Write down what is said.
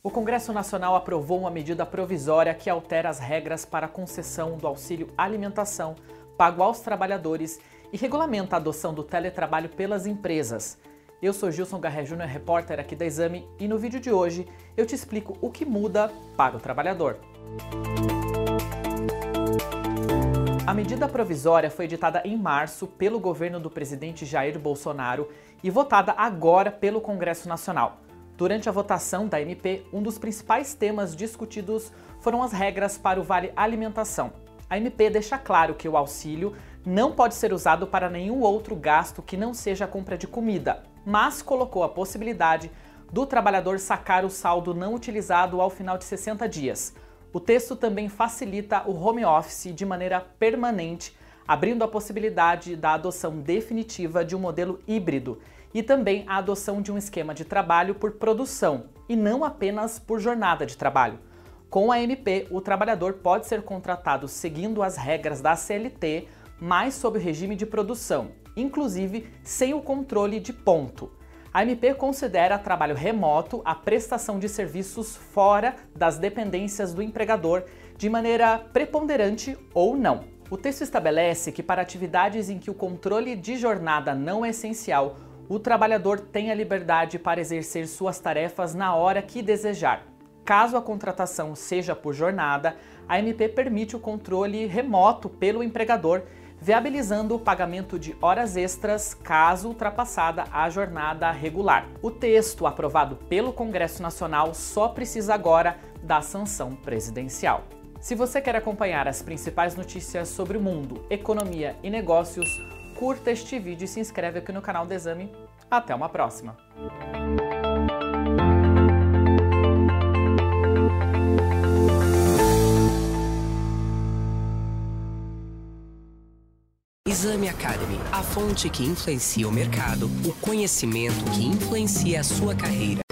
O Congresso Nacional aprovou uma medida provisória que altera as regras para a concessão do auxílio alimentação pago aos trabalhadores e regulamenta a adoção do teletrabalho pelas empresas. Eu sou Gilson Garré Júnior, repórter aqui da Exame, e no vídeo de hoje eu te explico o que muda para o trabalhador. A medida provisória foi editada em março pelo governo do presidente Jair Bolsonaro e votada agora pelo Congresso Nacional. Durante a votação da MP, um dos principais temas discutidos foram as regras para o Vale Alimentação. A MP deixa claro que o auxílio não pode ser usado para nenhum outro gasto que não seja a compra de comida, mas colocou a possibilidade do trabalhador sacar o saldo não utilizado ao final de 60 dias. O texto também facilita o home office de maneira permanente, abrindo a possibilidade da adoção definitiva de um modelo híbrido e também a adoção de um esquema de trabalho por produção e não apenas por jornada de trabalho. Com a MP, o trabalhador pode ser contratado seguindo as regras da CLT mas sob o regime de produção, inclusive sem o controle de ponto. A MP considera trabalho remoto a prestação de serviços fora das dependências do empregador de maneira preponderante ou não. O texto estabelece que para atividades em que o controle de jornada não é essencial, o trabalhador tem a liberdade para exercer suas tarefas na hora que desejar. Caso a contratação seja por jornada, a MP permite o controle remoto pelo empregador viabilizando o pagamento de horas extras caso ultrapassada a jornada regular. O texto aprovado pelo Congresso Nacional só precisa agora da sanção presidencial. Se você quer acompanhar as principais notícias sobre o mundo, economia e negócios, curta este vídeo e se inscreve aqui no canal do Exame. Até uma próxima! Exame Academy, a fonte que influencia o mercado, o conhecimento que influencia a sua carreira.